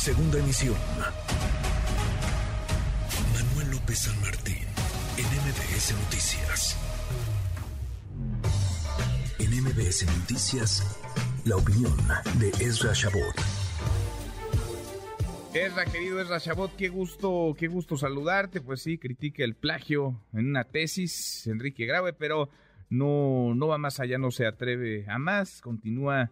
Segunda emisión. Manuel López San Martín, en MBS Noticias. En MBS Noticias, la opinión de Ezra Shabot. Ezra, querido Ezra Shabot, qué gusto, qué gusto saludarte. Pues sí, critica el plagio en una tesis, Enrique Grave, pero no, no va más allá, no se atreve a más, continúa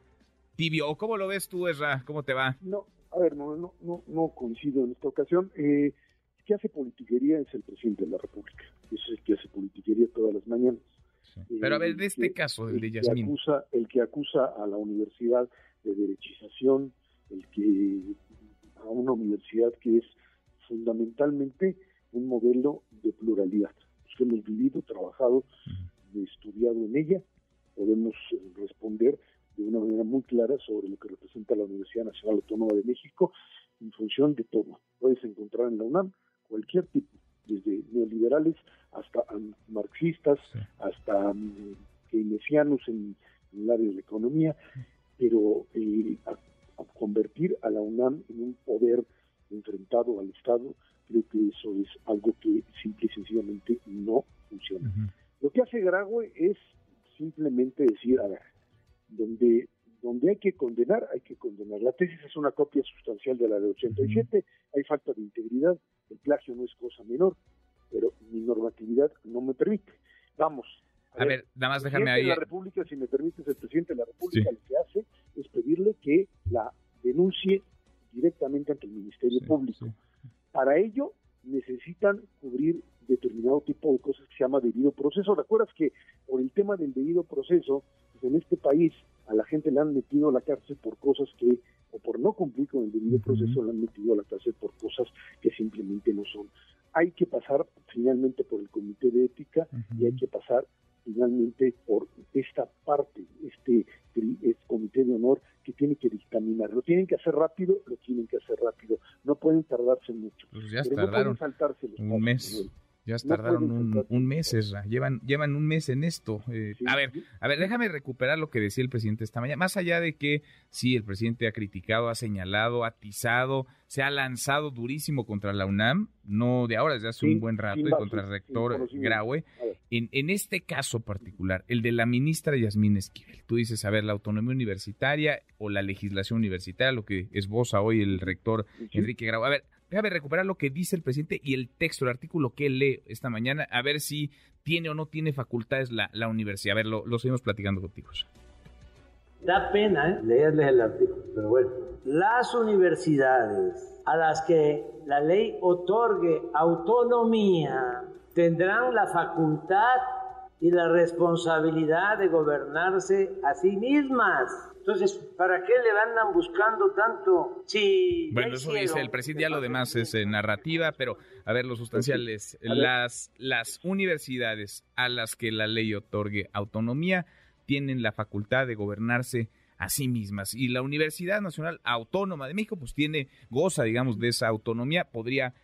tibio. ¿Cómo lo ves tú, Ezra? ¿Cómo te va? No, a ver, no, no, no, no coincido en esta ocasión. Eh, el que hace politiquería es el presidente de la República. Es el que hace politiquería todas las mañanas. Pero a ver, de este caso, el de Yasmín. Que acusa, el que acusa a la universidad de derechización, el que a una universidad que es fundamentalmente un modelo de pluralidad. Los que hemos vivido, trabajado, estudiado en ella, podemos eh, responder de una manera muy clara sobre lo que representa la Universidad Nacional Autónoma keynesianos en, el área de la economía, pero eh, a, convertir a la UNAM en un poder enfrentado al Estado, creo que eso es algo que simple y sencillamente no funciona. Lo que hace Graue es simplemente decir, a ver, donde, donde hay que condenar, hay que condenar. La tesis es una copia sustancial de la de 87, hay falta de integridad, el plagio no es cosa menor, pero mi normatividad no me permite. Vamos. A, ver, nada más déjame ahí. la República, si me permites, el presidente de la República lo que hace es pedirle que la denuncie directamente ante el Ministerio Público. Para ello necesitan cubrir determinado tipo de cosas que se llama debido proceso. ¿Recuerdas que por el tema del debido proceso, pues en este país a la gente le han metido a la cárcel por cosas que, o por no cumplir con el debido proceso, le han metido a la cárcel por cosas que simplemente no son. Hay que pasar finalmente por el comité de ética y hay que pasar finalmente por esta parte, este, este, comité de honor que tiene que dictaminar. Lo tienen que hacer rápido, lo tienen que hacer rápido. No pueden tardarse mucho. Pues ya tardaron un mes. Ya tardaron un, mes, Llevan, llevan un mes en esto. Eh, a ver, a ver, déjame recuperar lo que decía el presidente esta mañana. Más allá de que sí, el presidente ha criticado, ha señalado, ha atizado, se ha lanzado durísimo contra la UNAM, no de ahora, desde hace un buen rato, y contra el rector Graue. En, en este caso particular, el de la ministra Yasmín Esquivel, tú dices, a ver, la autonomía universitaria o la legislación universitaria, lo que esboza hoy el rector Enrique Graue. A ver, Déjame recuperar lo que dice el presidente y el texto, el artículo que lee esta mañana, a ver si tiene o no tiene facultades la, la universidad. A ver, lo, lo seguimos platicando contigo. Da pena ¿eh? leerles el artículo, pero bueno. Las universidades a las que la ley otorgue autonomía tendrán la facultad y la responsabilidad de gobernarse a sí mismas. Entonces, ¿para qué le andan buscando tanto? Si bueno, eso dice el presidente, ya lo demás es eh, narrativa, pero a ver, lo sustancial es, las, las universidades a las que la ley otorgue autonomía tienen la facultad de gobernarse a sí mismas. Y la Universidad Nacional Autónoma de México, pues tiene, goza, digamos, de esa autonomía, podría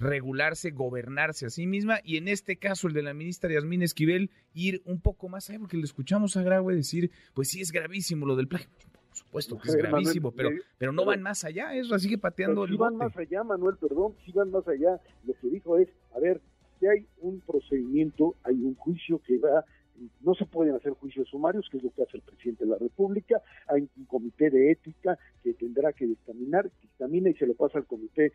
regularse, gobernarse a sí misma y en este caso el de la ministra Yasmín Esquivel ir un poco más allá porque le escuchamos a Graue decir, pues sí es gravísimo lo del plagio. Por supuesto que es gravísimo, pero, pero no van más allá, eso sigue pateando el Si van más allá, Manuel, perdón, si van más allá, lo que dijo es, a ver, si hay un procedimiento, hay un juicio que va no se pueden hacer juicios sumarios, que es lo que hace el presidente de la República, hay un comité de ética que tendrá que dictaminar, dictamina y se lo pasa al comité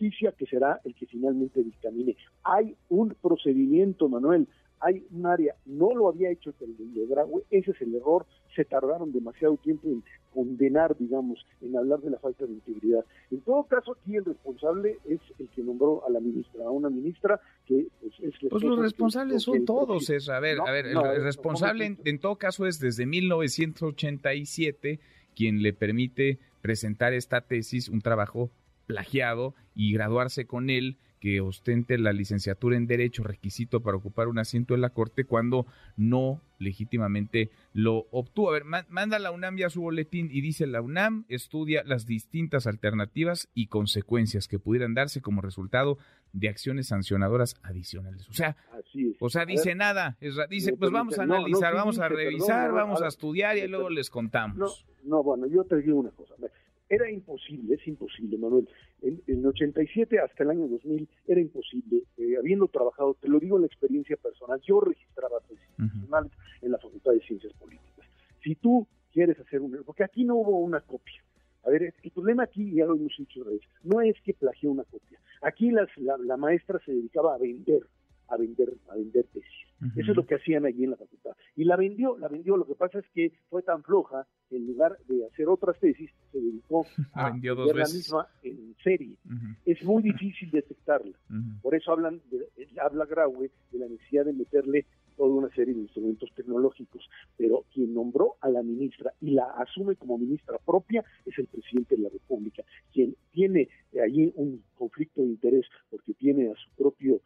justicia, que será el que finalmente dictamine. Hay un procedimiento, Manuel, hay un área, no lo había hecho el de Graue, ese es el error, se tardaron demasiado tiempo en condenar, digamos, en hablar de la falta de integridad. En todo caso, aquí el responsable es el que nombró a la ministra, a una ministra que pues, es... Pues los responsables son todos, es, a ver, a ver, el, responsable en, en todo caso es desde 1987 quien le permite presentar esta tesis, un trabajo plagiado y graduarse con él que ostente la licenciatura en Derecho, requisito para ocupar un asiento en la Corte, cuando no legítimamente lo obtuvo. A ver, manda la UNAM ya su boletín y dice la UNAM estudia las distintas alternativas y consecuencias que pudieran darse como resultado de acciones sancionadoras adicionales. O sea, o sea, dice nada, dice, pues vamos a analizar, vamos a revisar, vamos a, estudiar y luego les contamos. No, bueno, yo te digo una cosa Era imposible, es imposible, Manuel. En, el 87 hasta el año 2000 era imposible, eh, habiendo trabajado, te lo digo en la experiencia personal, yo registraba tesis profesionales en la Facultad de Ciencias Políticas. Si tú quieres hacer un... Porque aquí no hubo una copia. A ver, el problema aquí, ya lo hemos dicho no es que plagió una copia. Aquí las, la maestra se dedicaba a vender a vender, a vender tesis. Eso es lo que hacían allí en la facultad. Y la vendió, la vendió. Lo que pasa es que fue tan floja que en lugar de hacer otras tesis, se dedicó a vender la misma en serie. Es muy difícil detectarla. Por eso hablan de, habla Graue de la necesidad de meterle toda una serie de instrumentos tecnológicos, pero quien nombró a la ministra y la asume como ministra propia es el presidente de la República, quien tiene allí un conflicto de interés porque tiene a su propio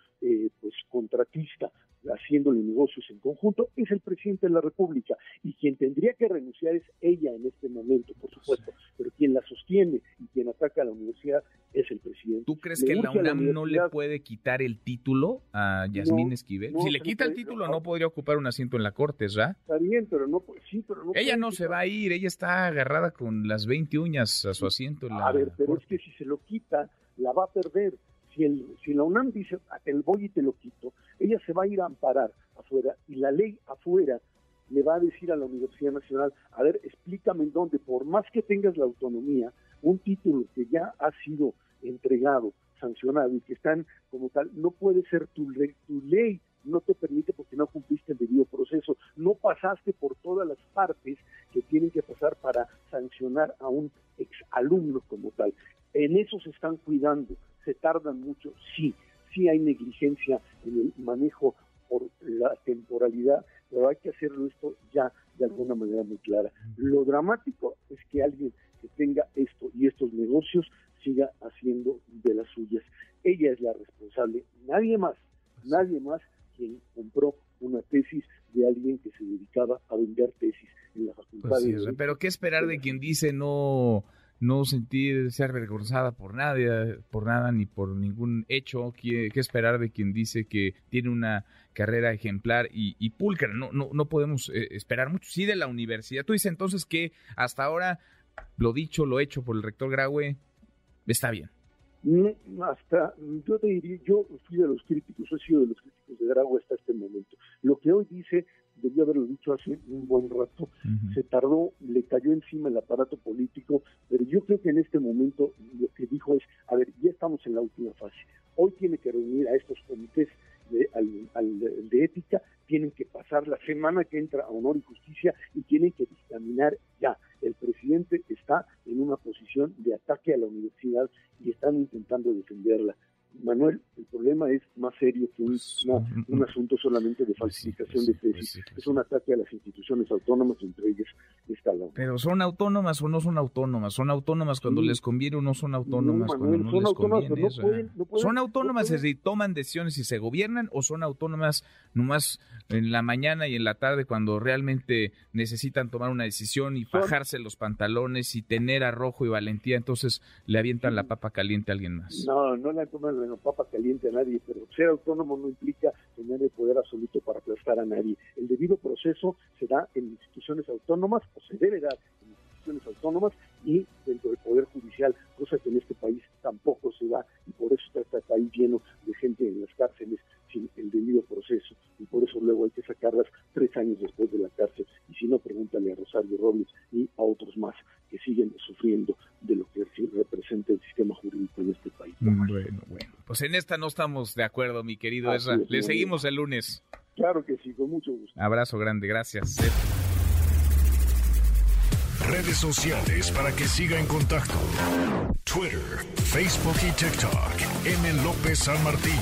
negocios en conjunto, es el presidente de la República. Y quien tendría que renunciar es ella en este momento, por supuesto. Pero quien la sostiene y quien ataca a la universidad es el presidente. ¿Tú crees que la UNAM no le puede quitar el título a Yasmín Esquivel? si le quita el título, no, podría ocupar un asiento en la corte, ¿verdad? Está bien, pero no, sí, pero no Ella no se va a ir, ella está agarrada con las 20 uñas a su asiento. En la a ver, pero es que si se lo quita, la va a perder si, la UNAM dice, ah, el voy y te lo quito, ella se va a ir a amparar afuera y la ley afuera le va a decir a la Universidad Nacional, a ver, explícame en dónde, por más que tengas la autonomía, un título que ya ha sido entregado, sancionado y que están como tal, no puede ser tu ley, tu ley no te permite porque no cumpliste el debido proceso, no pasaste por todas las partes que tienen que pasar para sancionar a un exalumno como tal. En eso se están cuidando, se tardan mucho, sí, sí hay negligencia en el manejo por la temporalidad, pero hay que hacerlo esto ya de alguna manera muy clara. Lo dramático es que alguien que tenga esto y estos negocios siga haciendo de las suyas. Ella es la responsable, nadie más, nadie más quien compró una tesis de alguien que se dedicaba a vender tesis en la facultad. Pues pero ¿qué esperar de quien dice no no sentir ser avergonzada por nadie, por nada ni por ningún hecho. ¿Qué, esperar de quien dice que tiene una carrera ejemplar y, y pulcra? No, no, no podemos eh, esperar mucho. Sí, de la universidad. Tú dices entonces que hasta ahora lo dicho, lo hecho por el rector Graue está bien. hasta, yo te diría, yo fui de los críticos, he sido de los críticos de Graue hasta este momento. Lo que hoy dice debió haberlo dicho hace un buen rato, se tardó, le cayó encima el aparato político, pero yo creo que en este momento lo que dijo es, a ver, ya estamos en la última fase, hoy tiene que reunir a estos comités de, de ética, tienen que pasar la semana que entra a honor y justicia y tienen que dictaminar ya. El presidente está en una posición de ataque a la universidad y están intentando defenderla. Manuel, el problema es más serio que un, pues, un asunto solamente de pues falsificación de pues tesis. es un ataque a las instituciones autónomas, entre ellas está la Pero son autónomas o no son autónomas. Son autónomas cuando les conviene o no son autónomas cuando no les conviene. son autónomas si toman decisiones y se gobiernan o son autónomas nomás en la mañana y en la tarde cuando realmente necesitan tomar una decisión y bajarse los pantalones y tener arrojo y valentía, entonces le avientan la papa caliente a alguien más. No, no le toman la papa caliente a nadie, pero ser autónomo no implica tener el poder absoluto para aplastar a nadie. El debido proceso se da en instituciones autónomas o se debe dar en instituciones autónomas y dentro del Poder Judicial, cosa que en este país tampoco se da y por eso está este país lleno de gente en las cárceles sin el debido proceso y por eso luego hay que sacarlas tres años después de la cárcel pues en esta no estamos de acuerdo, mi querido Ezra. Le seguimos el lunes. Claro que sí, con mucho gusto. Abrazo grande, gracias. Redes sociales para que siga en contacto: Twitter, Facebook y TikTok. M. López San Martín.